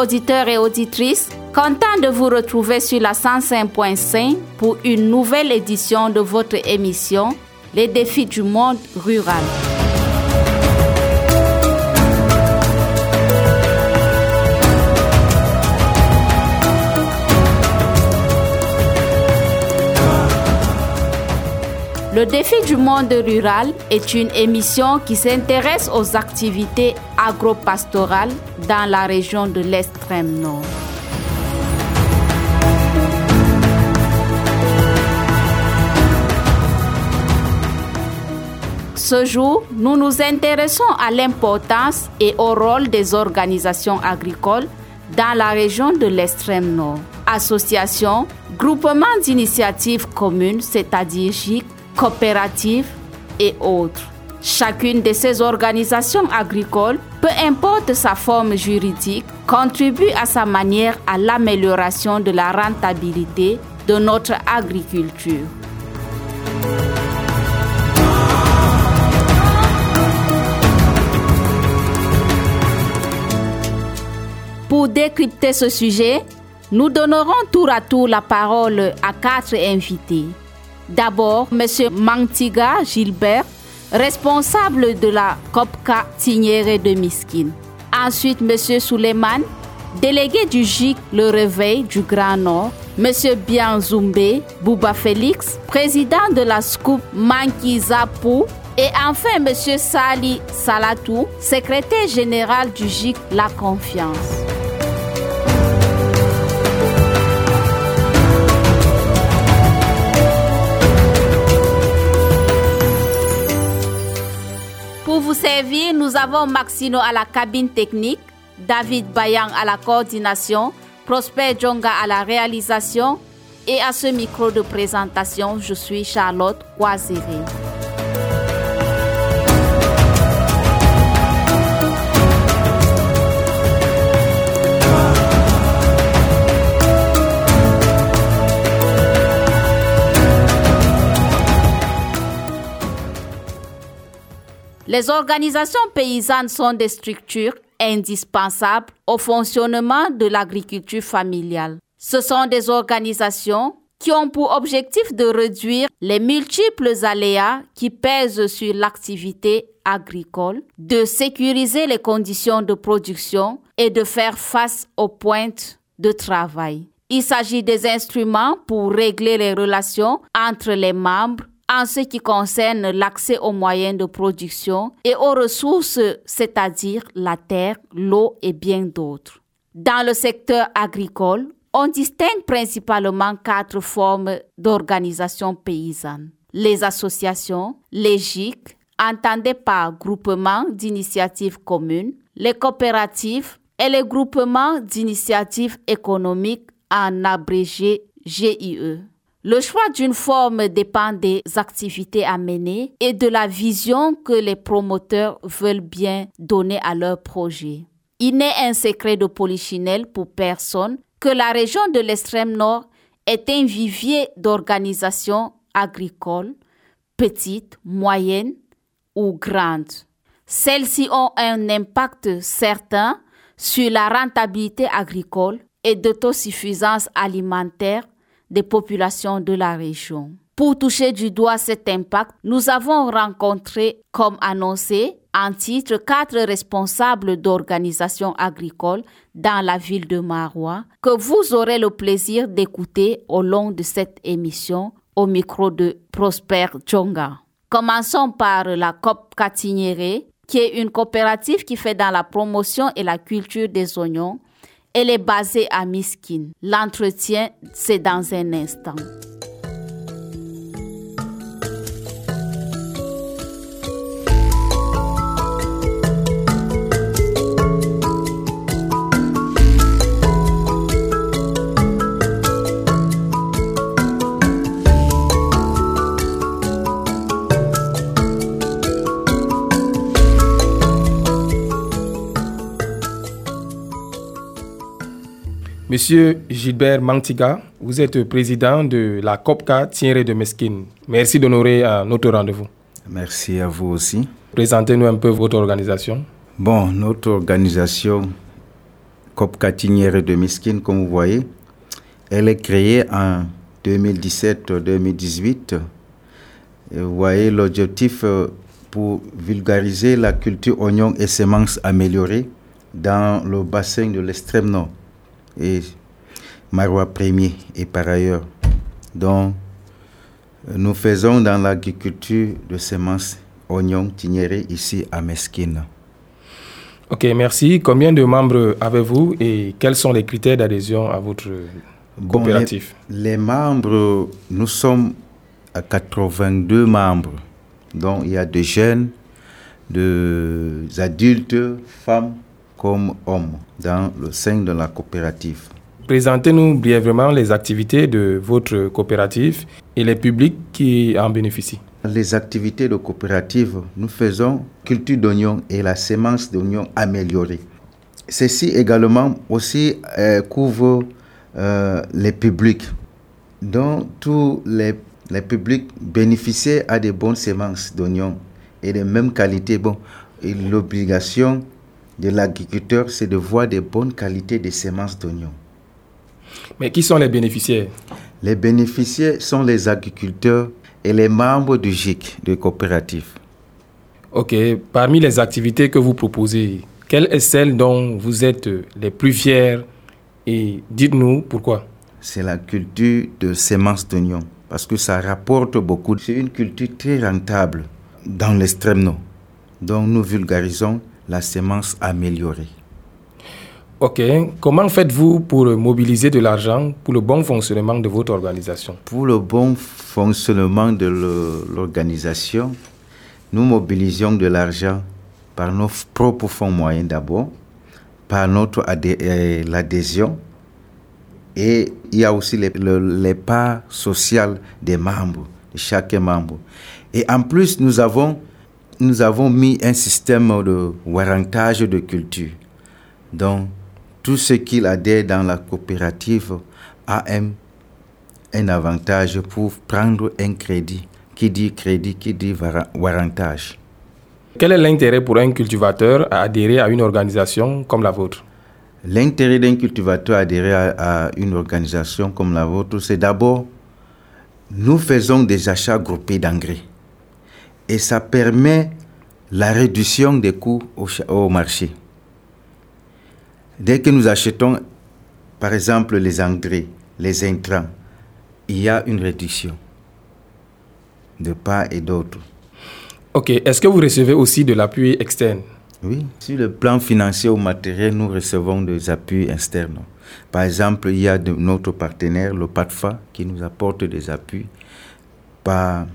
auditeurs et auditrices, content de vous retrouver sur la 105.5 pour une nouvelle édition de votre émission Les défis du monde rural. Le défi du monde rural est une émission qui s'intéresse aux activités agro-pastorales dans la région de l'extrême nord. Ce jour, nous nous intéressons à l'importance et au rôle des organisations agricoles dans la région de l'extrême nord. Associations, groupements d'initiatives communes, c'est-à-dire GIC, coopératives et autres. Chacune de ces organisations agricoles, peu importe sa forme juridique, contribue à sa manière à l'amélioration de la rentabilité de notre agriculture. Pour décrypter ce sujet, nous donnerons tour à tour la parole à quatre invités. D'abord, M. Mantiga Gilbert, responsable de la COPCA Tignéré de Miskin. Ensuite, M. Suleiman, délégué du GIC Le Réveil du Grand Nord. M. Bianzumbe Bouba Félix, président de la SCOUP Mankizapou. Et enfin, M. Sali Salatou, secrétaire général du GIC La Confiance. Pour vous servir, nous avons Maxino à la cabine technique, David Bayang à la coordination, Prosper Djonga à la réalisation et à ce micro de présentation, je suis Charlotte Coiséré. Les organisations paysannes sont des structures indispensables au fonctionnement de l'agriculture familiale. Ce sont des organisations qui ont pour objectif de réduire les multiples aléas qui pèsent sur l'activité agricole, de sécuriser les conditions de production et de faire face aux pointes de travail. Il s'agit des instruments pour régler les relations entre les membres en ce qui concerne l'accès aux moyens de production et aux ressources, c'est-à-dire la terre, l'eau et bien d'autres. Dans le secteur agricole, on distingue principalement quatre formes d'organisation paysanne. Les associations, les GIC, entendées par groupement d'initiatives communes, les coopératives et les groupements d'initiatives économiques en abrégé GIE. Le choix d'une forme dépend des activités à mener et de la vision que les promoteurs veulent bien donner à leur projet. Il n'est un secret de polichinelle pour personne que la région de l'extrême nord est un vivier d'organisations agricoles, petites, moyennes ou grandes. Celles-ci ont un impact certain sur la rentabilité agricole et d'autosuffisance alimentaire des populations de la région. Pour toucher du doigt cet impact, nous avons rencontré, comme annoncé, en titre quatre responsables d'organisations agricoles dans la ville de Marois que vous aurez le plaisir d'écouter au long de cette émission au micro de Prosper Djonga. Commençons par la COP Catiniere, qui est une coopérative qui fait dans la promotion et la culture des oignons elle est basée à Miskin. L'entretien, c'est dans un instant. Monsieur Gilbert Mantiga, vous êtes président de la COPCA Thierry de Mesquine. Merci d'honorer euh, notre rendez-vous. Merci à vous aussi. Présentez-nous un peu votre organisation. Bon, notre organisation COPCA Tinière de Miskin, comme vous voyez, elle est créée en 2017-2018. Vous voyez l'objectif euh, pour vulgariser la culture oignon et semences améliorées dans le bassin de l'extrême nord et Marois Premier et par ailleurs. Donc, nous faisons dans l'agriculture de semences oignons tignérés ici à Mesquine. Ok, merci. Combien de membres avez-vous et quels sont les critères d'adhésion à votre coopérative? les, membres, nous sommes à 82 membres. Donc il y a des jeunes, des adultes, femmes comme hommes dans le sein de la coopérative. Présentez-nous brièvement les activités de votre coopérative et les publics qui en bénéficient. Les activités de coopérative, nous faisons culture d'oignons et la sémence d'oignons améliorée. Ceci également aussi euh, couvre euh, les publics, dont tous les, les publics bénéficiaient à des bonnes semences d'oignons et de même qualité. Bon, l'obligation de l'agriculteur, c'est de voir des bonnes qualités de semences d'oignons. Mais qui sont les bénéficiaires? Les bénéficiaires sont les agriculteurs et les membres du GIC, de coopérative. Ok, parmi les activités que vous proposez, quelle est celle dont vous êtes les plus fiers? Et dites-nous pourquoi C'est la culture de semences d'oignons parce que ça rapporte beaucoup. C'est une culture très rentable dans l'extrême nord. Donc nous vulgarisons la semence améliorée. Ok. Comment faites-vous pour mobiliser de l'argent pour le bon fonctionnement de votre organisation? Pour le bon fonctionnement de l'organisation, nous mobilisons de l'argent par nos propres fonds moyens d'abord, par notre euh, l'adhésion, et il y a aussi les, les parts sociales des membres, de chaque membre. Et en plus, nous avons, nous avons mis un système de warrantage de culture. Donc, tout ce qu'il adhère dans la coopérative a un, un avantage pour prendre un crédit. Qui dit crédit, qui dit warrantage. Quel est l'intérêt pour un cultivateur à adhérer à une organisation comme la vôtre? L'intérêt d'un cultivateur à adhérer à, une organisation comme la vôtre, c'est d'abord, nous faisons des achats groupés d'engrais. Et ça permet la réduction des coûts au marché. Dès que nous achetons, par exemple, les engrais, les intrants, il y a une réduction de part et d'autre. Ok. Est-ce que vous recevez aussi de l'appui externe? Oui. Sur le plan financier ou matériel, nous recevons des appuis externes. Par exemple, il y a de, notre partenaire, le PATFA, qui nous apporte des appuis. Par,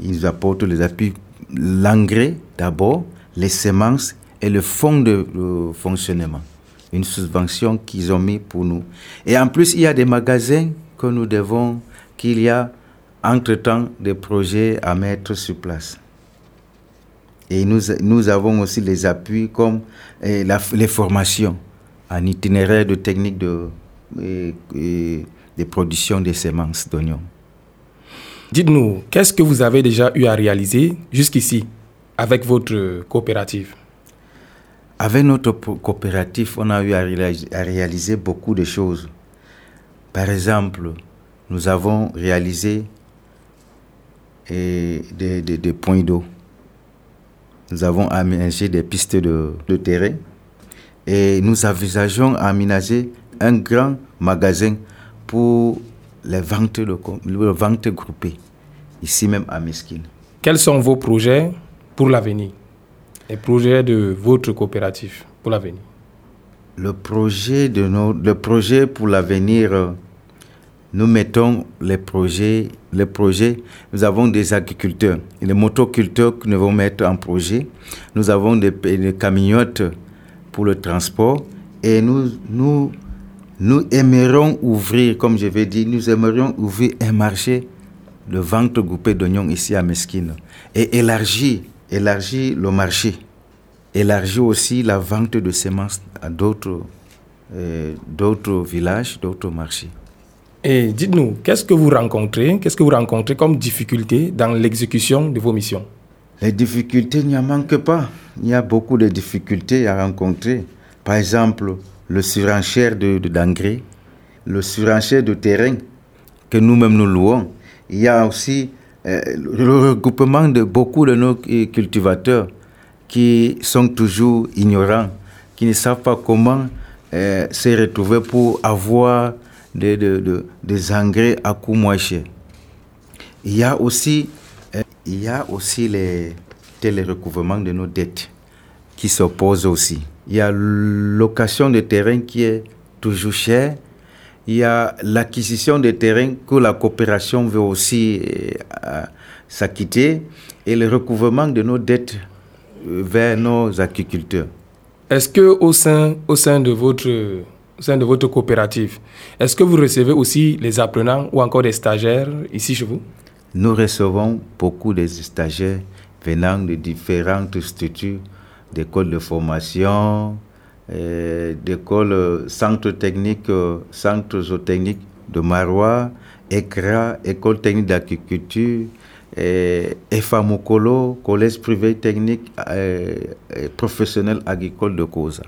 il nous apporte les appuis, l'engrais d'abord, les semences et le fonds de fonctionnement une subvention qu'ils ont mis pour nous. Et en plus, il y a des magasins que nous devons, qu'il y a entre-temps des projets à mettre sur place. Et nous, nous avons aussi les appuis comme eh, les formations en itinéraire de technique de, et, de production des semences d'oignons. Dites-nous, qu'est-ce que vous avez déjà eu à réaliser jusqu'ici avec votre coopérative? Avec notre coopérative, on a eu à réaliser beaucoup de choses. Par exemple, nous avons réalisé des, points d'eau. Nous avons aménagé des pistes de, terrain et nous envisageons aménager un grand magasin pour les ventes groupées, ici même à Mesquine. Quels sont vos projets pour l'avenir? Les projets de votre coopérative pour l'avenir Le projet, de nos, le projet pour l'avenir, nous mettons les projets, les projets. Nous avons des agriculteurs, les motoculteurs que nous allons mettre en projet. Nous avons des, des camionnettes pour le transport et nous, nous, nous aimerions ouvrir, comme je vais dire, nous aimerions ouvrir un marché de vente groupée d'oignons ici à Mesquine et élargir élargir le marché, élargir aussi la vente de semences à d'autres euh, d'autres villages, d'autres marchés. Et dites-nous, qu'est-ce que vous rencontrez Qu'est-ce que vous rencontrez comme difficulté dans l'exécution de vos missions? Les difficultés, n'y en manque pas. Il y a beaucoup de difficultés à rencontrer. Par exemple, le surenchère d'engrais, de, le surenchère de terrain que nous-mêmes nous louons. Il y a aussi euh, le regroupement de beaucoup de nos cultivateurs qui sont toujours ignorants, qui ne savent pas comment euh, se retrouver pour avoir des, engrais à coût moins cher. Il y a aussi, euh, il y a aussi les, les de nos dettes qui s'opposent aussi. Il y a l'occasion de terrain qui est toujours chère. Il y a l'acquisition de terrain que la coopération veut aussi euh, s'acquitter et le recouvrement de nos dettes euh, vers nos agriculteurs. Est-ce que au sein, au sein de votre au sein de votre coopérative, est-ce que vous recevez aussi les apprenants ou encore des stagiaires ici chez vous? Nous recevons beaucoup de stagiaires venant de différentes structures d'écoles de formation, d'écoles, euh, centres techniques, euh, centres zootechniques de Marois, ECRA, École technique d'agriculture, EFAMOCOLO, Collège privé technique professionnel agricole de Cosa.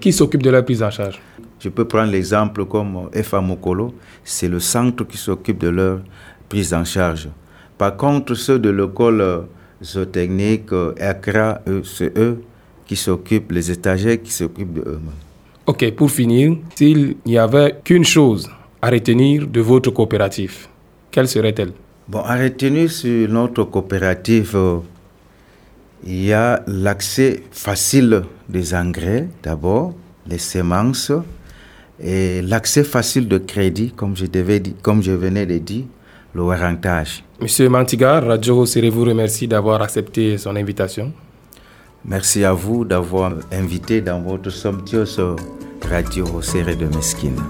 Qui s'occupe de la prise en charge? Je peux prendre l'exemple comme EFAMOCOLO, c'est le centre qui s'occupe de leur prise en charge. Par contre, ceux de l'école zootechnique, ECRA, c'est eux qui s'occupent, les étagères qui s'occupent de eux-mêmes. Ok, pour finir, s'il n'y avait qu'une chose à retenir de votre coopérative, quelle serait-elle? Bon, à retenir sur notre coopérative, il y a l'accès facile des engrais, d'abord, les semences, et l'accès facile de crédit, comme je, devais, comme je venais de dire, le rentage. Monsieur Mantigar, Radio Serré vous remercie d'avoir accepté son invitation. Merci à vous d'avoir invité dans votre somptueuse radio Serré de Mesquine.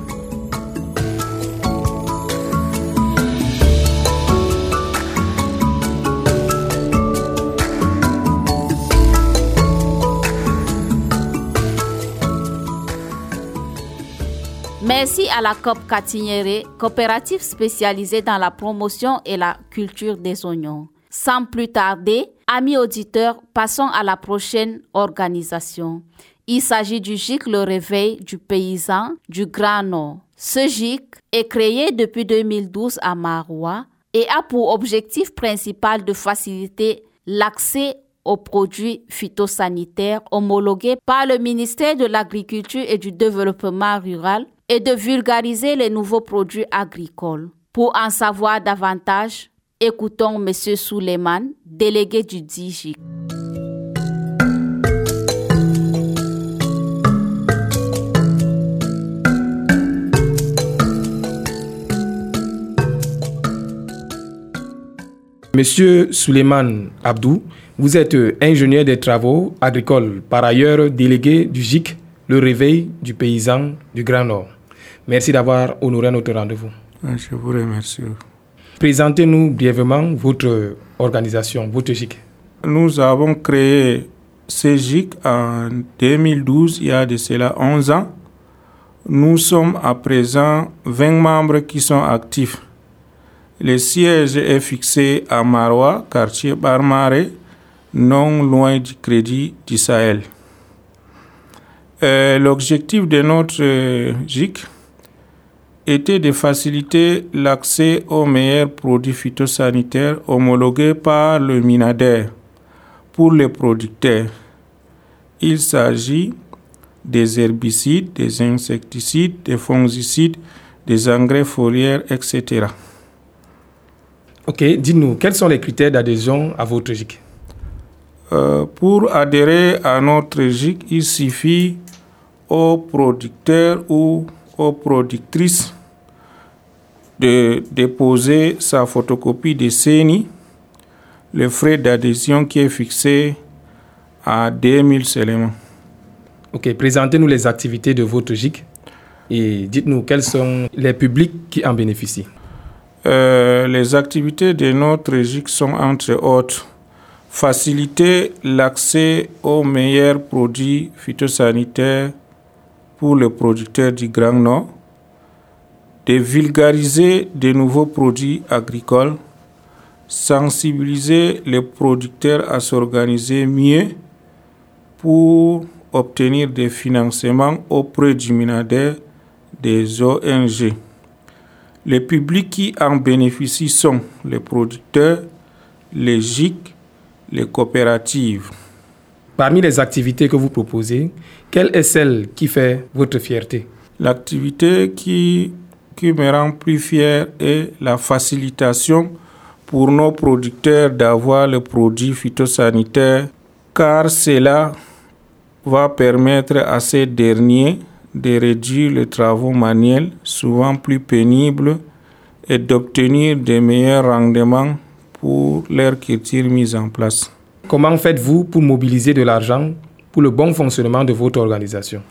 Merci à la COP Catiniere, coopérative spécialisée dans la promotion et la culture des oignons. Sans plus tarder, amis auditeurs, passons à la prochaine organisation. Il s'agit du GIC Le Réveil du paysan du Grand Nord. Ce GIC est créé depuis 2012 à Maroua et a pour objectif principal de faciliter l'accès aux produits phytosanitaires homologués par le ministère de l'Agriculture et du Développement rural et de vulgariser les nouveaux produits agricoles. Pour en savoir davantage, Écoutons M. Suleiman, délégué du DIGIC. Monsieur Suleiman Abdou, vous êtes ingénieur des travaux agricoles, par ailleurs délégué du GIC, le réveil du paysan du Grand Nord. Merci d'avoir honoré notre rendez-vous. Je vous remercie. Présentez-nous brièvement votre organisation, votre GIC. Nous avons créé ce GIC en 2012, il y a de cela 11 ans. Nous sommes à présent 20 membres qui sont actifs. Le siège est fixé à Marois, quartier Barmaré, non loin du crédit du. Euh, l'objectif de notre GIC, était de faciliter l'accès aux meilleurs produits phytosanitaires homologués par le MINADER pour les producteurs. Il s'agit des herbicides, des insecticides, des fongicides, des engrais foliaires, etc. Ok, dites-nous, quels sont les critères d'adhésion à votre GIC euh, Pour adhérer à notre GIC, il suffit aux producteurs ou aux productrices de déposer sa photocopie de CENI, le frais d'adhésion qui est fixé à 2000 seulement. Ok, présentez-nous les activités de votre GIC et dites-nous quels sont les publics qui en bénéficient. Euh, les activités de notre GIC sont entre autres faciliter l'accès aux meilleurs produits phytosanitaires pour les producteurs du Grand Nord, de vulgariser de nouveaux produits agricoles, sensibiliser les producteurs à s'organiser mieux pour obtenir des financements auprès du ministère des ONG. Les publics qui en bénéficient sont les producteurs, les GIC, les coopératives. Parmi les activités que vous proposez, quelle est celle qui fait votre fierté? L'activité qui, qui me rend plus fier est la facilitation pour nos producteurs d'avoir le produit phytosanitaire car cela va permettre à ces derniers de réduire les travaux manuels, souvent plus pénibles, et d'obtenir de meilleurs rendements pour leur culture mise en place. Comment faites-vous pour mobiliser de l'argent pour le bon fonctionnement de votre organisation?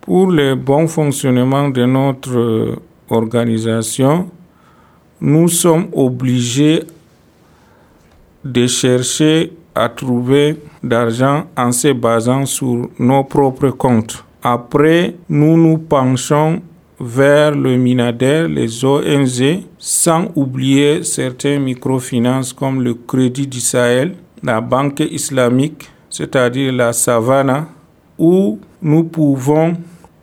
Pour le bon fonctionnement de notre organisation, nous sommes obligés de chercher à trouver d'argent en se basant sur nos propres comptes. Après, nous nous penchons vers le Minader, les ONG, sans oublier certains microfinances comme le Crédit du Sahel, la Banque islamique, c'est-à-dire la Savannah, où nous pouvons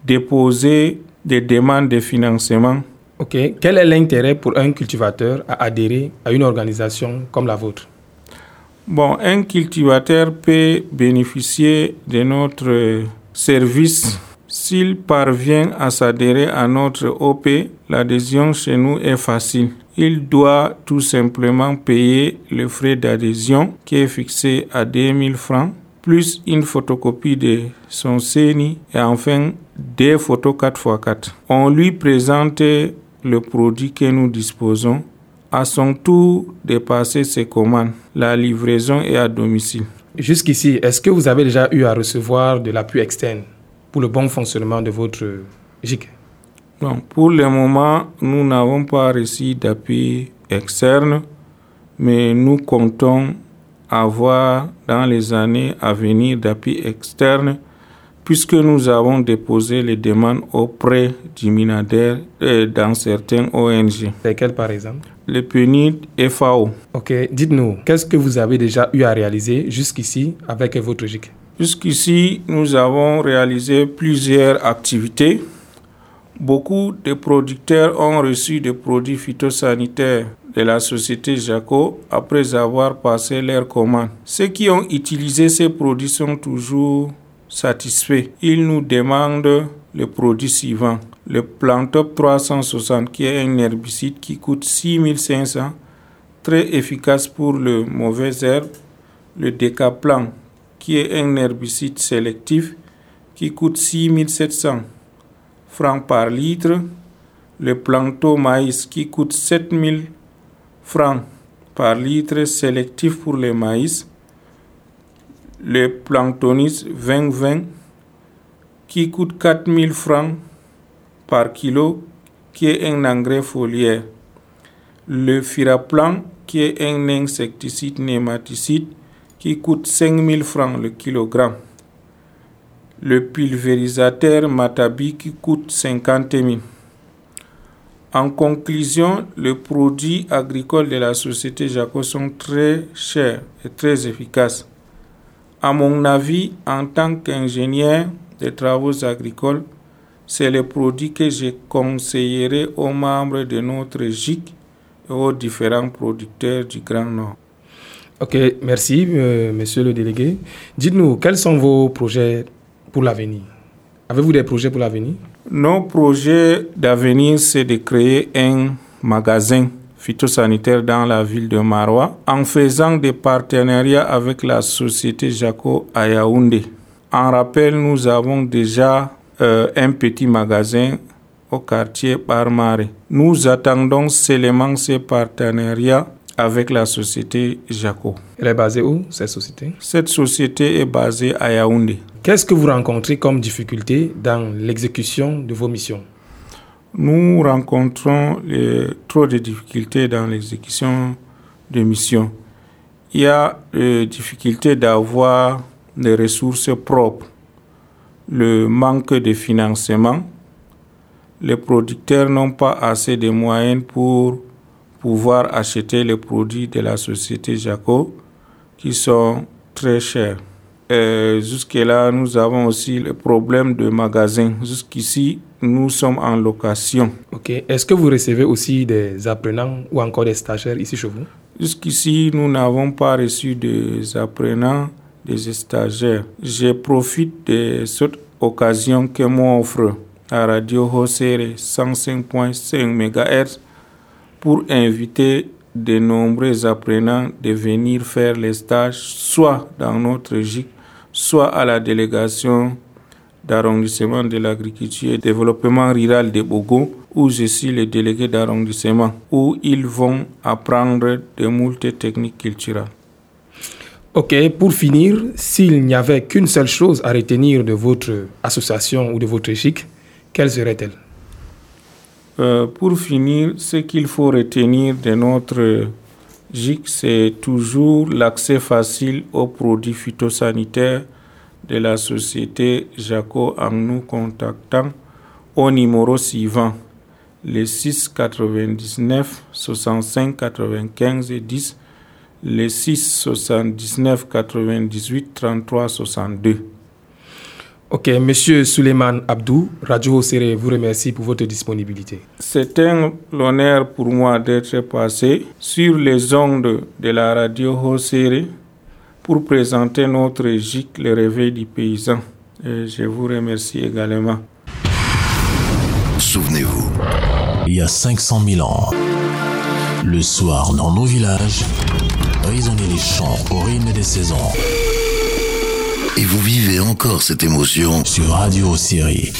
déposer des demandes de financement. Ok. Quel est l'intérêt pour un cultivateur à adhérer à une organisation comme la vôtre? Bon, un cultivateur peut bénéficier de notre service s'il parvient à s'adhérer à notre OP. L'adhésion chez nous est facile. Il doit tout simplement payer le frais d'adhésion qui est fixé à 2000 francs, plus une photocopie de son CENI et enfin des photos 4x4. On lui présente le produit que nous disposons à son tour de passer ses commandes. La livraison est à domicile. Jusqu'ici, est-ce que vous avez déjà eu à recevoir de l'appui externe pour le bon fonctionnement de votre GIC Non, pour le moment, nous n'avons pas reçu d'appui externe, mais nous comptons avoir dans les années à venir d'appui externe puisque nous avons déposé les demandes auprès du Minader et dans certains ONG. Lesquels par exemple Le PNID et FAO. Ok, dites-nous, qu'est-ce que vous avez déjà eu à réaliser jusqu'ici avec votre GIC Jusqu'ici, nous avons réalisé plusieurs activités. Beaucoup de producteurs ont reçu des produits phytosanitaires de la société Jaco après avoir passé leurs commandes. Ceux qui ont utilisé ces produits sont toujours satisfaits. Ils nous demandent le produit suivant. Le Plantop 360 qui est un herbicide qui coûte 6500, très efficace pour le mauvais herbe. Le Decaplan qui est un herbicide sélectif qui coûte 6700 francs par litre. Le Planto Maïs qui coûte 7000 francs par litre sélectif pour le maïs. Le Planktonis 2020 qui coûte 4000 francs par kilo qui est un engrais foliaire. Le Firaplan qui est un insecticide nématicide qui coûte 5000 francs le kilogramme. Le pulvérisateur Matabi qui coûte 50 000. En conclusion, les produits agricoles de la société Jaco sont très chers et très efficaces. À mon avis, en tant qu'ingénieur des travaux agricoles, c'est le produit que je conseillerais aux membres de notre GIC et aux différents producteurs du Grand Nord. Ok, merci, euh, monsieur le délégué. Dites-nous, quels sont vos projets pour l'avenir? Avez-vous des projets pour l'avenir? Nos projets d'avenir, c'est de créer un magasin phytosanitaire dans la ville de Marois en faisant des partenariats avec la société Jaco à Yaoundé. En rappel, nous avons déjà euh, un petit magasin au quartier Barmare. Nous attendons seulement ces partenariats avec la société Jaco. Elle est basée où, cette société? Cette société est basée à Yaoundé. Qu'est-ce que vous rencontrez comme difficulté dans l'exécution de vos missions? Nous rencontrons trop de difficultés dans l'exécution de missions. Il y a la difficulté d'avoir des ressources propres, le manque de financement. Les producteurs n'ont pas assez de moyens pour pouvoir acheter les produits de la société Jaco qui sont très chers. Jusque-là, nous avons aussi le problème de magasin. Jusqu'ici, nous sommes en location. Ok. Est-ce que vous recevez aussi des apprenants ou encore des stagiaires ici chez vous? Jusqu'ici, nous n'avons pas reçu des apprenants, des stagiaires. Je profite de cette occasion que m'offre la radio Hosere 105.5 MHz pour inviter de nombreux apprenants de venir faire les stages soit dans notre GIC, soit à la délégation d'arrondissement de l'agriculture et développement rural de Bogo, où je suis le délégué d'arrondissement, où ils vont apprendre de multiples techniques culturelles. Ok, pour finir, s'il n'y avait qu'une seule chose à retenir de votre association ou de votre GIC, quelle serait-elle? Euh, Pour finir, ce qu'il faut retenir de notre GIC, c'est toujours l'accès facile aux produits phytosanitaires de la société Jaco en nous contactant au numéro suivant les 6 99 65 95 10 les 6 79 98 33 62. Ok, Monsieur Suleiman Abdou, Radio Seré vous remercie pour votre disponibilité. C'est un honneur pour moi d'être passé sur les ondes de la radio Hosere pour présenter notre GIC, le réveil du paysan. Et je vous remercie également. Souvenez-vous, il y a 500 000 ans, le soir dans nos villages, résonnaient les chants au rythme des saisons. Et vous vivez encore cette émotion sur Radio Syrie.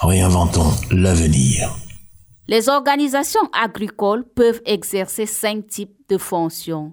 Réinventons l'avenir. Les organisations agricoles peuvent exercer cinq types de fonctions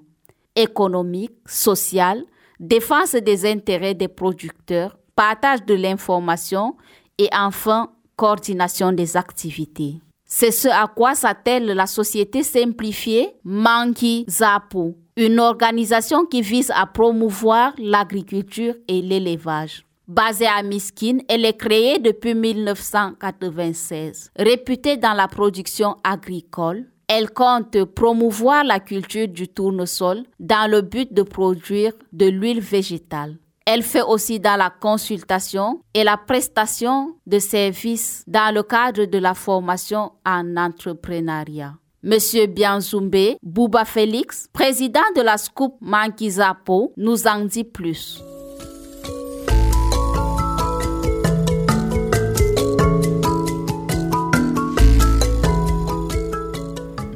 économique, sociale, défense des intérêts des producteurs, partage de l'information et enfin coordination des activités. C'est ce à quoi s'attelle la société simplifiée Manki Zapu, une organisation qui vise à promouvoir l'agriculture et l'élevage. Basée à Miskin, elle est créée depuis 1996. Réputée dans la production agricole, elle compte promouvoir la culture du tournesol dans le but de produire de l'huile végétale. Elle fait aussi dans la consultation et la prestation de services dans le cadre de la formation en entrepreneuriat. Monsieur Bianzumbe Bouba Félix, président de la SCOOP Mankizapo, nous en dit plus.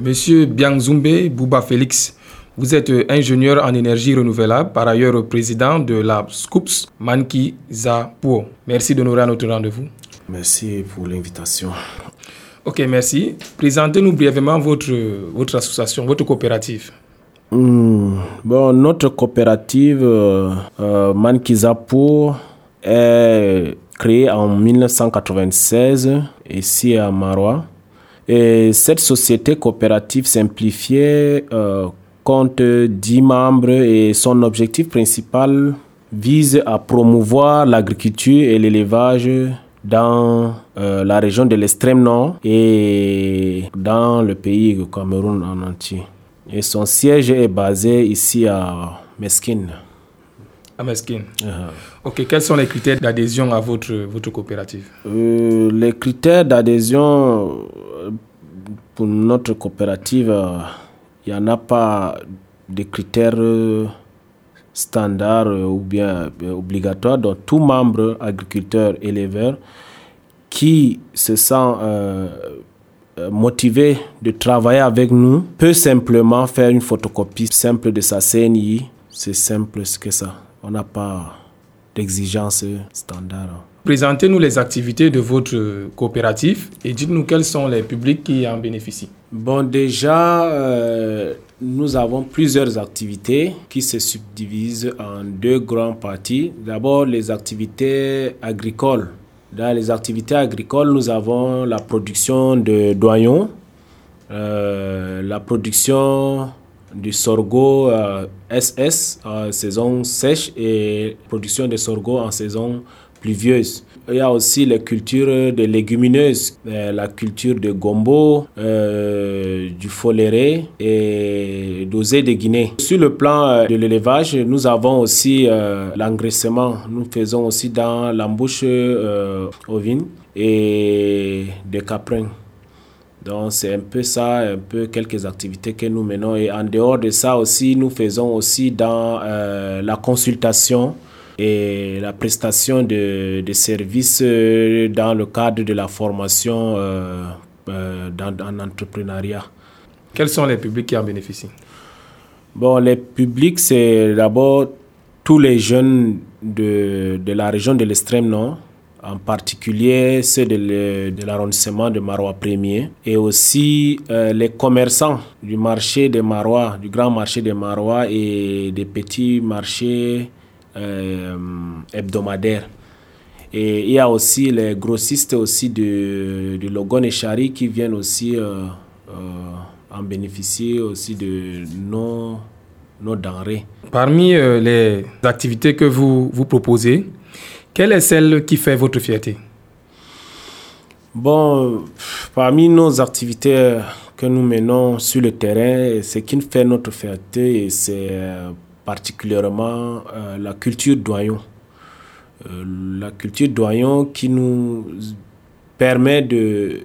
Monsieur Bianzumbe Bouba Félix, vous êtes ingénieur en énergie renouvelable, par ailleurs président de la SCOOPS Manki Zapo. Merci d'honorer notre rendez-vous. Merci pour l'invitation. Ok, merci. Présentez-nous brièvement votre, votre association, votre coopérative. Hmm, bon, notre coopérative euh, euh Mankizapo est créée en 1996 ici à Marois. Et cette société coopérative simplifiée euh, compte 10 membres et son objectif principal vise à promouvoir l'agriculture et l'élevage dans euh, la région de l'extrême nord et dans le pays du Cameroun en entier. Et son siège est basé ici à Meskin. À Meskin. Uh-huh. Ok, quels sont les critères d'adhésion à votre, votre coopérative? Euh, Les critères d'adhésion pour notre coopérative, il n'y en a pas de critères standards ou bien obligatoires. Donc, tout membre agriculteur, éleveur, qui se sent euh, euh, motivé de travailler avec nous peut simplement faire une photocopie simple de sa CNI. C'est simple que ça. On n'a pas d'exigence standard. Présentez-nous les activités de votre coopérative et dites-nous quels sont les publics qui en bénéficient. Bon, déjà, euh, nous avons plusieurs activités qui se subdivisent en deux grandes parties. D'abord, les activités agricoles. Dans les activités agricoles, nous avons la production de doyons, euh, la production du sorgho SS euh, en saison sèche et production de sorgho en saison pluvieuse. il y a aussi les cultures de légumineuses, euh, la culture de gombo, euh, du foléré et d'osé de Guinée. Sur le plan euh, de l'élevage, nous avons aussi l'engraissement. Nous faisons aussi dans l'embouche ovine et des caprins. Donc c'est un peu ça, un peu quelques activités que nous menons. Et en dehors de ça aussi, nous faisons aussi dans la consultation et la prestation de, de, services euh, dans le cadre de la formation euh, euh, dans, en entrepreneuriat. Quels sont les publics qui en bénéficient? Bon, les publics, c'est d'abord tous les jeunes de, de la région de l'extrême nord, en particulier ceux de l'arrondissement de Marois 1er, et aussi les commerçants du marché de Marois, du grand marché de Marois et des petits marchés euh, hebdomadaire. Et il y a aussi les grossistes aussi de, de Logon et Chari qui viennent aussi euh, euh, en bénéficier aussi de nos, nos denrées. Parmi les activités que vous, vous proposez, quelle est celle qui fait votre fierté? Bon, parmi nos activités que nous menons sur le terrain, ce qui fait notre fierté, c'est particulièrement euh, la culture doyon. Euh, la culture doyon qui nous permet de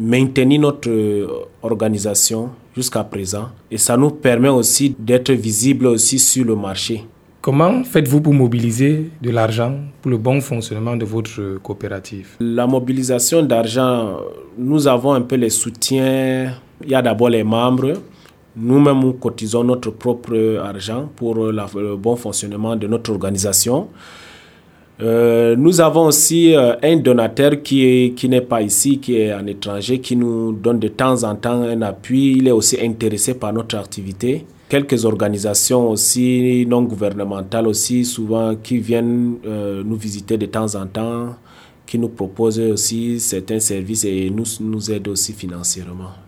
maintenir notre organisation jusqu'à présent et ça nous permet aussi d'être visible aussi sur le marché. Comment faites-vous pour mobiliser de l'argent pour le bon fonctionnement de votre coopérative? La mobilisation d'argent, nous avons un peu les soutiens. Il y a d'abord les membres nous-mêmes, nous cotisons notre propre argent pour le bon fonctionnement de notre organisation. Euh, nous avons aussi euh, un donateur qui qui n'est pas ici, qui est en étranger, qui nous donne de temps en temps un appui. Il est aussi intéressé par notre activité. Quelques organisations aussi non gouvernementales aussi souvent qui viennent euh, nous visiter de temps en temps, qui nous proposent aussi certains services et nous nous aident aussi financièrement.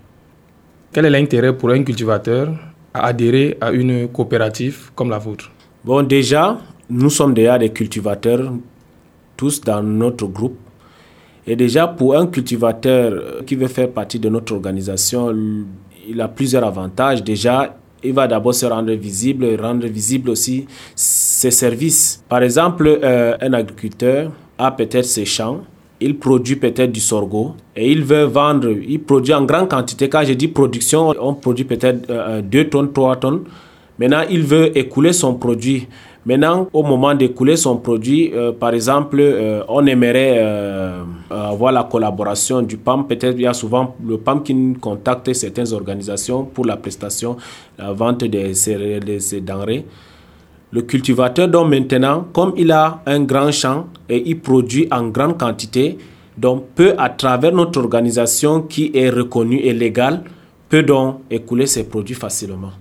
Quel est l'intérêt pour un cultivateur à adhérer à une coopérative comme la vôtre? Bon, déjà, nous sommes déjà des cultivateurs, tous dans notre groupe. Et déjà, pour un cultivateur qui veut faire partie de notre organisation, il a plusieurs avantages. Déjà, il va d'abord se rendre visible, rendre visible aussi ses services. Par exemple, euh, un agriculteur a peut-être ses champs il produit peut-être du sorgho et il veut vendre, il produit en grande quantité. Quand je dis production, on produit peut-être 2 euh, tonnes, 3 tonnes. Maintenant, il veut écouler son produit. Maintenant, au moment d'écouler son produit, euh, par exemple, euh, on aimerait avoir la collaboration du PAM. Peut-être il y a souvent le PAM qui contacte certaines organisations pour la prestation, la vente des, des denrées. Le cultivateur, donc maintenant, comme il a un grand champ et il produit en grande quantité, donc peut, à travers notre organisation qui est reconnue et légale, peut donc écouler ses produits facilement.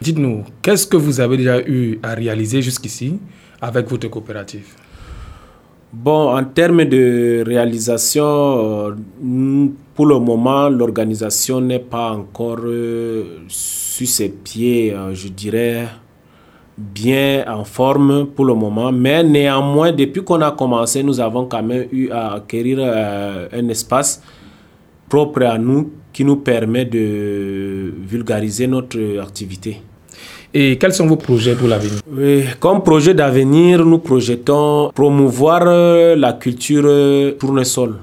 Dites-nous, qu'est-ce que vous avez déjà eu à réaliser jusqu'ici avec votre coopérative? Bon, en termes de réalisation, euh, pour le moment, l'organisation n'est pas encore euh, sur ses pieds, euh, je dirais, bien en forme pour le moment, mais néanmoins, depuis qu'on a commencé, nous avons quand même eu à acquérir euh, un espace propre à nous qui nous permet de vulgariser notre activité. Et quels sont vos projets pour l'avenir? Comme projet d'avenir, nous projetons promouvoir euh, la culture euh, tournesol.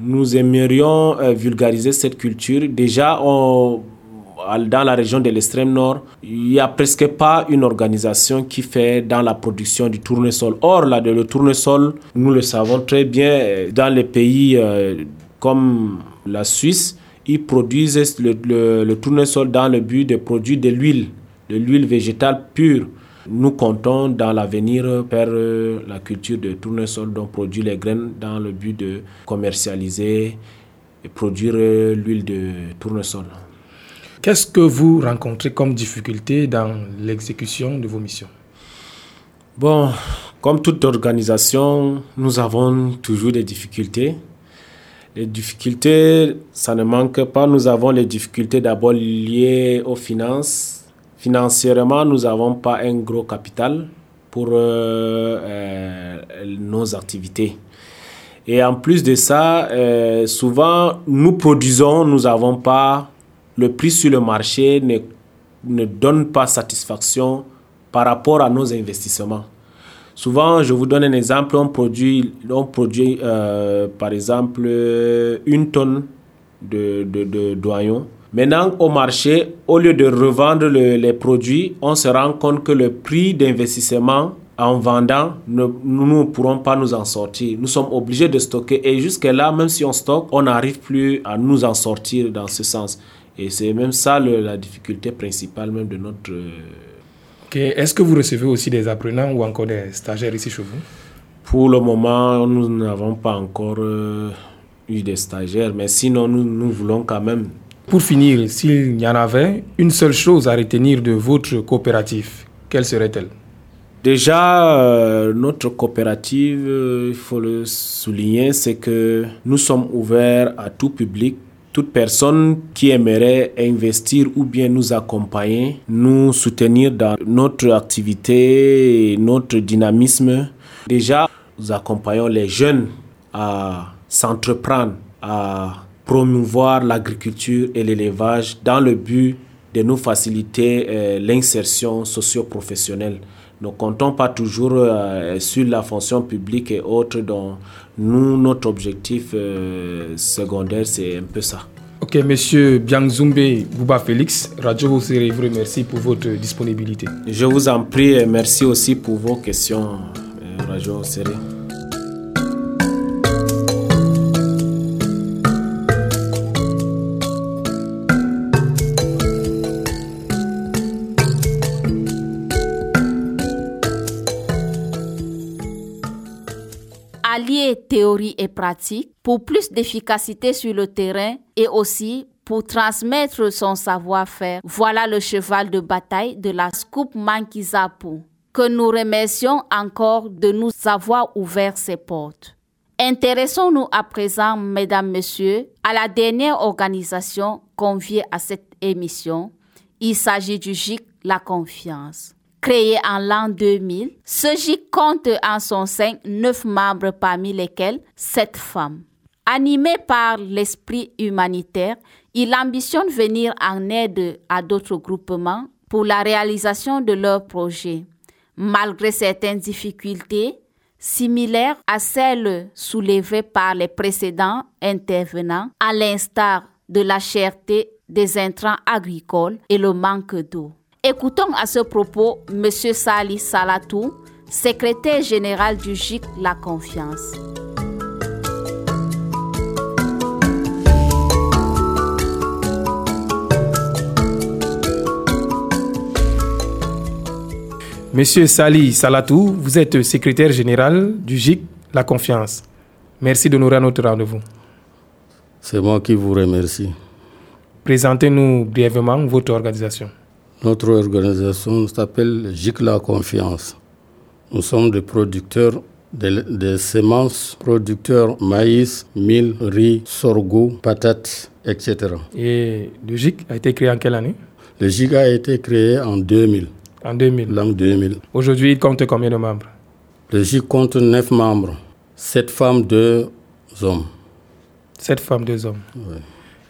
Nous aimerions vulgariser cette culture. Déjà, on dans la région de l'extrême nord, il n'y a presque pas une organisation qui fait dans la production du tournesol. Or, là, le tournesol, nous le savons très bien, dans les pays euh, comme la Suisse, ils produisent le, le, tournesol dans le but de produire de l'huile, de l'huile végétale pure. Nous comptons dans l'avenir faire euh, la culture de tournesol, donc produire les graines dans le but de commercialiser et produire euh, l'huile de tournesol. Qu'est-ce que vous rencontrez comme difficulté dans l'exécution de vos missions? Bon, comme toute organisation, nous avons toujours des difficultés. Les difficultés, ça ne manque pas. Nous avons les difficultés d'abord liées aux finances. Financièrement, nous n'avons pas un gros capital pour nos activités. Et en plus de ça, souvent, nous produisons, nous n'avons pas, le prix sur le marché ne, ne donne pas satisfaction par rapport à nos investissements. Souvent, je vous donne un exemple, on produit, on produit euh, par exemple une tonne de, de, de doyons. Maintenant, au marché, au lieu de revendre les produits, on se rend compte que le prix d'investissement en vendant, nous ne pourrons pas nous en sortir. Nous sommes obligés de stocker. Et jusque-là, même si on stocke, on n'arrive plus à nous en sortir dans ce sens. Et c'est même ça la difficulté principale même de notre... Euh, est-ce que vous recevez aussi des apprenants ou encore des stagiaires ici chez vous? Pour le moment, nous n'avons pas encore euh, eu des stagiaires, mais sinon, nous, nous voulons quand même. Pour finir, s'il y en avait une seule chose à retenir de votre coopérative, quelle serait-elle? Déjà, euh, notre coopérative, euh, il faut le souligner, c'est que nous sommes ouverts à tout public toute personne qui aimerait investir ou bien nous accompagner, nous soutenir dans notre activité, notre dynamisme. Déjà, nous accompagnons les jeunes à s'entreprendre, à promouvoir l'agriculture et l'élevage dans le but de nous faciliter euh, l'insertion socio-professionnelle. Nous comptons pas toujours euh, sur la fonction publique et autres nous, notre objectif euh, secondaire, c'est un peu ça. Ok, monsieur Biangzumbe Bouba Félix, Radio Hosere vous remercie pour votre disponibilité. Je vous en prie et merci aussi pour vos questions, Radio Hosere. Théorie et pratique pour plus d'efficacité sur le terrain et aussi pour transmettre son savoir-faire. Voilà le cheval de bataille de la Scoop Mankizapu, que nous remercions encore de nous avoir ouvert ses portes. Intéressons-nous à présent, mesdames, messieurs, à la dernière organisation conviée à cette émission. Il s'agit du GIC La Confiance. Créé en l'an 2000, ce GIC compte en son sein neuf membres parmi lesquels sept femmes. Animé par l'esprit humanitaire, il ambitionne venir en aide à d'autres groupements pour la réalisation de leurs projets. Malgré certaines difficultés, similaires à celles soulevées par les précédents intervenants, à l'instar de la cherté des intrants agricoles et le manque d'eau. Écoutons à ce propos M. Sali Salatou, secrétaire général du GIC La Confiance. Monsieur Sali Salatou, vous êtes secrétaire général du GIC La Confiance. Merci de nous rendre notre rendez-vous. C'est moi qui vous remercie. Présentez-nous brièvement votre organisation. Notre organisation s'appelle GIC La Confiance. Nous sommes des producteurs de, semences, producteurs maïs, mil, riz, sorgho, patates, etc. Et le GIC a été créé en quelle année? Le GIC a été créé en 2000. En 2000 L'an 2000. Aujourd'hui, il compte combien de membres? Le GIC compte 9 membres, 7 femmes, 2 hommes. 7 femmes, 2 hommes. Oui.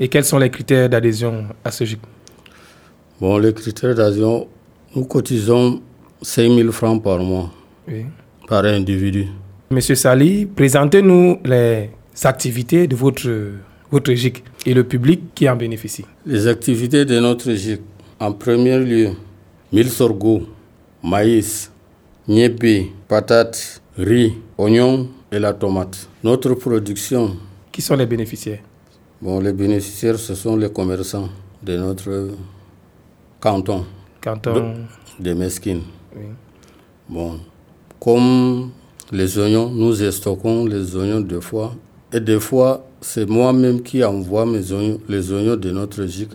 Et quels sont les critères d'adhésion à ce GIC Bon, les critères d'adhésion, nous cotisons 5 000 francs par mois par individu. Monsieur Sali, présentez-nous les activités de votre, votre GIC et le public qui en bénéficie. Les activités de notre GIC, en premier lieu, mille sorgho, maïs, niébé, patates, riz, oignons et la tomate. Notre production. Qui sont les bénéficiaires? Bon, les bénéficiaires, ce sont les commerçants de notre canton. Canton. De, Mesquines. Bon, comme les oignons, nous stockons les oignons deux fois. Et des fois, c'est moi-même qui envoie mes oignons, les oignons de notre GIC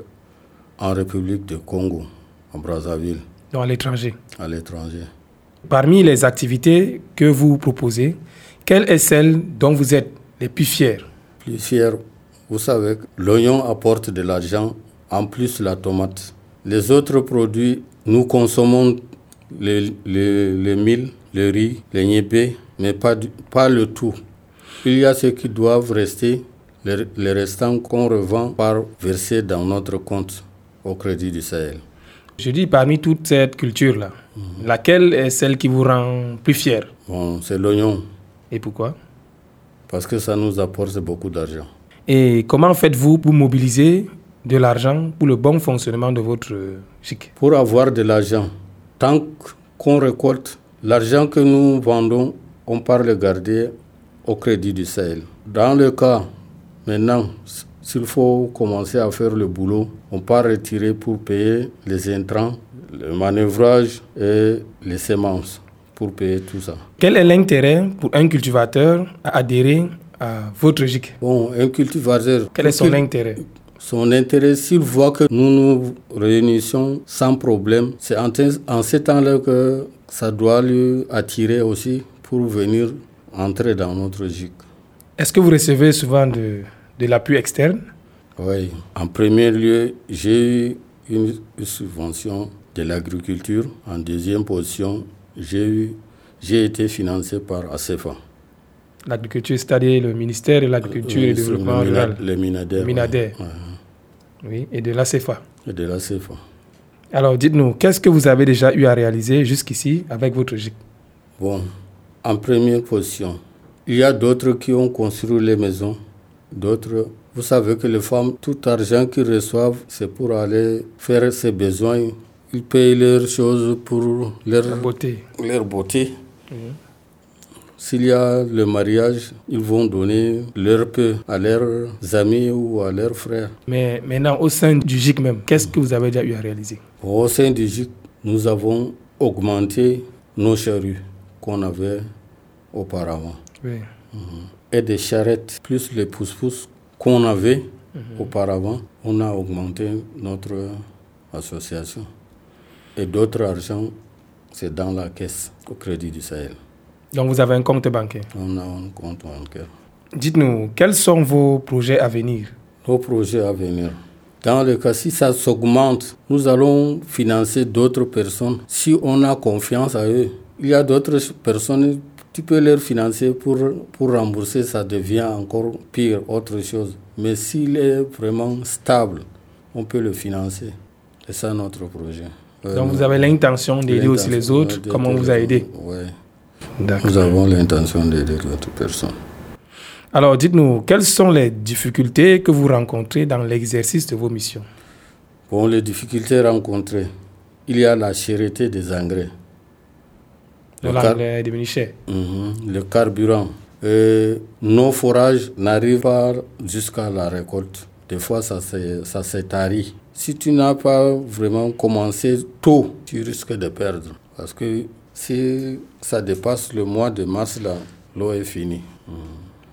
en République de Congo, en Brazzaville. Donc à l'étranger À l'étranger. Parmi les activités que vous proposez, quelle est celle dont vous êtes les plus fiers? Plus fiers, vous savez, l'oignon apporte de l'argent, en plus la tomate. Les autres produits, nous consommons les, les, les mille, le riz, le niébé, mais pas, pas le tout. Il y a ceux qui doivent rester, les, restants qu'on revend par verser dans notre compte au Crédit du Sahel. Je dis parmi toute cette culture-là, mhm. laquelle est celle qui vous rend plus fier? Bon, c'est l'oignon. Et pourquoi? Parce que ça nous apporte beaucoup d'argent. Et comment faites-vous pour mobiliser de l'argent pour le bon fonctionnement de votre chic Pour avoir de l'argent, tant qu'on récolte l'argent que nous vendons, on part le garder au crédit du Sahel. Dans le cas, maintenant, s'il faut commencer à faire le boulot, on part retirer pour payer les intrants, le manœuvrage et les semences pour payer tout ça. Quel est l'intérêt pour un cultivateur à adhérer à votre GIC Bon, un cultivateur. Quel est son intérêt? Son intérêt, s'il voit que nous nous réunissons sans problème, c'est en, en ce temps-là que ça doit lui attirer aussi pour venir entrer dans notre GIC. Est-ce que vous recevez souvent de, de l'appui externe? Oui. En premier lieu, j'ai eu une, subvention de l'agriculture. En deuxième position, j'ai j'ai été financé par ACEFA. L'agriculture, c'est-à-dire le ministère de l'Agriculture et du Développement rural. Le Minader. Oui, et de l'ACEFA. Et de l'ACEFA. Alors, dites-nous, qu'est-ce que vous avez déjà eu à réaliser jusqu'ici avec votre GIC Bon, en première position, il y a d'autres qui ont construit les maisons, d'autres. Vous savez que les femmes, tout argent qu'ils reçoivent, c'est pour aller faire ses besoins. Ils payent leurs choses pour leur beauté. Leur beauté. Mhm. S'il y a le mariage, ils vont donner leur peu à leurs amis ou à leurs frères. Mais maintenant, au sein du GIC même, qu'est-ce que vous avez déjà eu à réaliser? Au sein du GIC, nous avons augmenté nos charrues qu'on avait auparavant. Oui. Mhm. Et des charrettes, plus les pousse-pousse qu'on avait mhm. auparavant, on a augmenté notre association. Et d'autres argent, c'est dans la caisse au Crédit du Sahel. Donc vous avez un compte bancaire On a un compte bancaire. Dites-nous, quels sont vos projets à venir? Nos projets à venir. Dans le cas, si ça s'augmente, nous allons financer d'autres personnes si on a confiance à eux. Il y a d'autres personnes, tu peux leur financer pour, pour rembourser, ça devient encore pire, autre chose. Mais s'il est vraiment stable, on peut le financer. C'est ça notre projet. Donc vous avez l'intention d'aider aussi les autres, comme on vous a aidé? Oui. Nous avons l'intention d'aider d'autres personnes. Alors dites-nous, quelles sont les difficultés que vous rencontrez dans l'exercice de vos missions? Bon, les difficultés rencontrées, il y a la chérité des engrais. Le, l'engrais car... Mhm. le carburant. Et nos forages n'arrivent pas jusqu'à la récolte. Des fois, ça s'est tari. Si tu n'as pas vraiment commencé tôt, tu risques de perdre. Parce que si ça dépasse le mois de mars, là, l'eau est finie.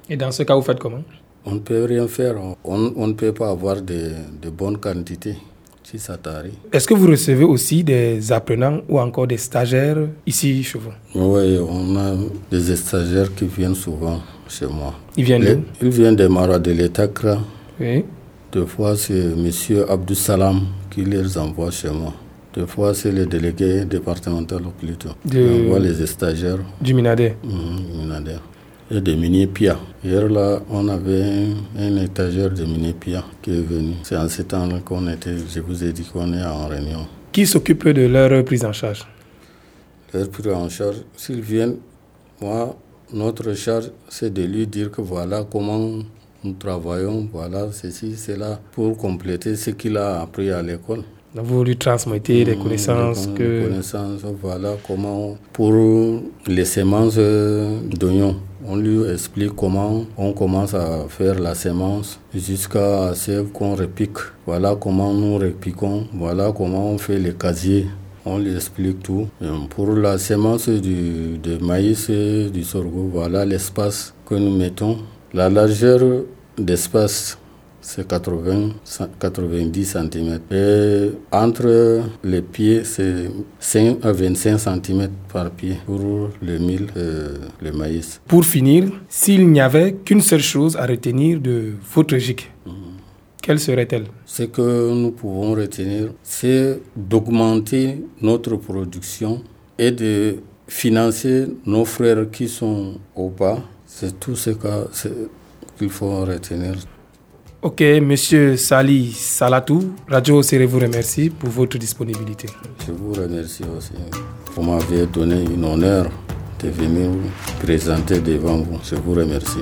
Et dans ce cas, vous faites comment? On ne peut rien faire. On, on ne peut pas avoir de, de bonnes quantités si ça t'arrive. Est-ce que vous recevez aussi des apprenants ou encore des stagiaires ici chez vous? Oui, on a des stagiaires qui viennent souvent chez moi. Ils viennent d'où? Ils viennent des Maras de l'État. Oui. Deux fois, c'est M. Abdou Salam qui les envoie chez moi. Des fois, c'est le délégué départemental plutôt. De... On voit les stagiaires. Du Minader. Mmh, Minader. Et des mini Pia. Hier, là, on avait un, étagère de mini Pia qui est venu. C'est en ce temps-là qu'on était, je vous ai dit qu'on est en réunion. Qui s'occupe de leur prise en charge? Leur prise en charge, s'ils viennent, moi, notre charge, c'est de lui dire que voilà comment nous travaillons, voilà ceci, cela, pour compléter ce qu'il a appris à l'école. Vous lui transmettez des mmh, connaissances que... connaissances, voilà comment, pour les semences d'oignons, on lui explique comment on commence à faire la semence jusqu'à ce qu'on repique. Voilà comment nous repiquons, voilà comment on fait les casiers. On lui explique tout. pour la semence du, de maïs et du sorgho, voilà l'espace que nous mettons. La largeur d'espace c'est 80, 90 cm. Et entre les pieds, c'est 5 à 25 cm par pied pour le mil, euh, le maïs. Pour finir, s'il n'y avait qu'une seule chose à retenir de votre GIC, mhm. quelle serait-elle? Ce que nous pouvons retenir, c'est d'augmenter notre production et de financer nos frères qui sont au bas, c'est tout ce qu'il faut retenir. Ok, Monsieur Sali Salatou, Radio Serré vous remercie pour votre disponibilité. Je vous remercie aussi. Vous m'avez donné une honneur de venir vous présenter devant vous. Je vous remercie.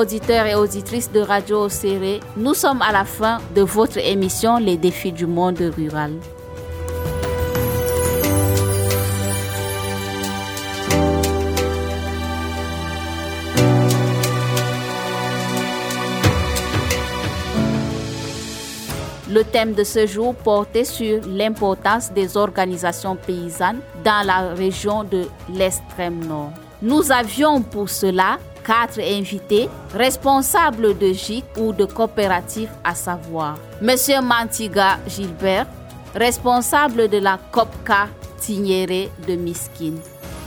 Auditeurs et auditrices de Radio Serré, nous sommes à la fin de votre émission Les défis du monde rural. Le thème de ce jour portait sur l'importance des organisations paysannes dans la région de l'extrême nord. Nous avions pour cela quatre invités responsables de GIC ou de coopératives à savoir Monsieur Mantiga Gilbert, responsable de la COPCA Tignéré de Miskin,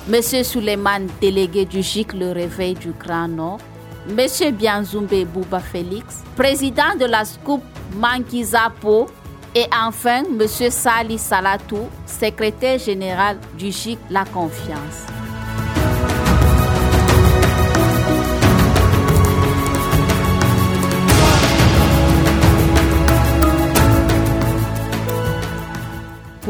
Monsieur Suleiman, délégué du GIC Le Réveil du Grand Nord, Monsieur Bianzumbe Bouba Félix, président de la SCOUP Mankizapo et enfin Monsieur Sali Salatou, secrétaire général du GIC La Confiance.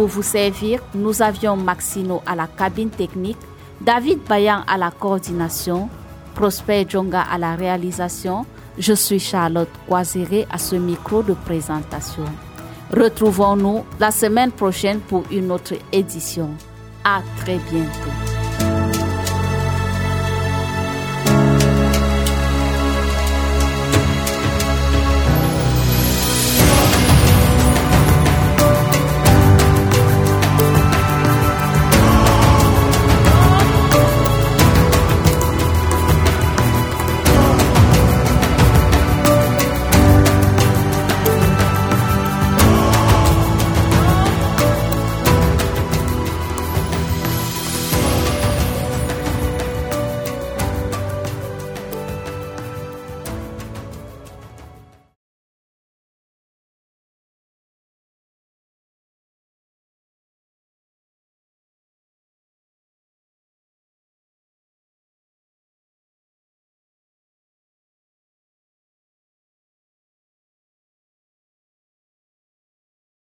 Pour vous servir, nous avions Maxino à la cabine technique, David Bayan à la coordination, Prosper Djonga à la réalisation. Je suis Charlotte Coiséré à ce micro de présentation. Retrouvons-nous la semaine prochaine pour une autre édition. À très bientôt.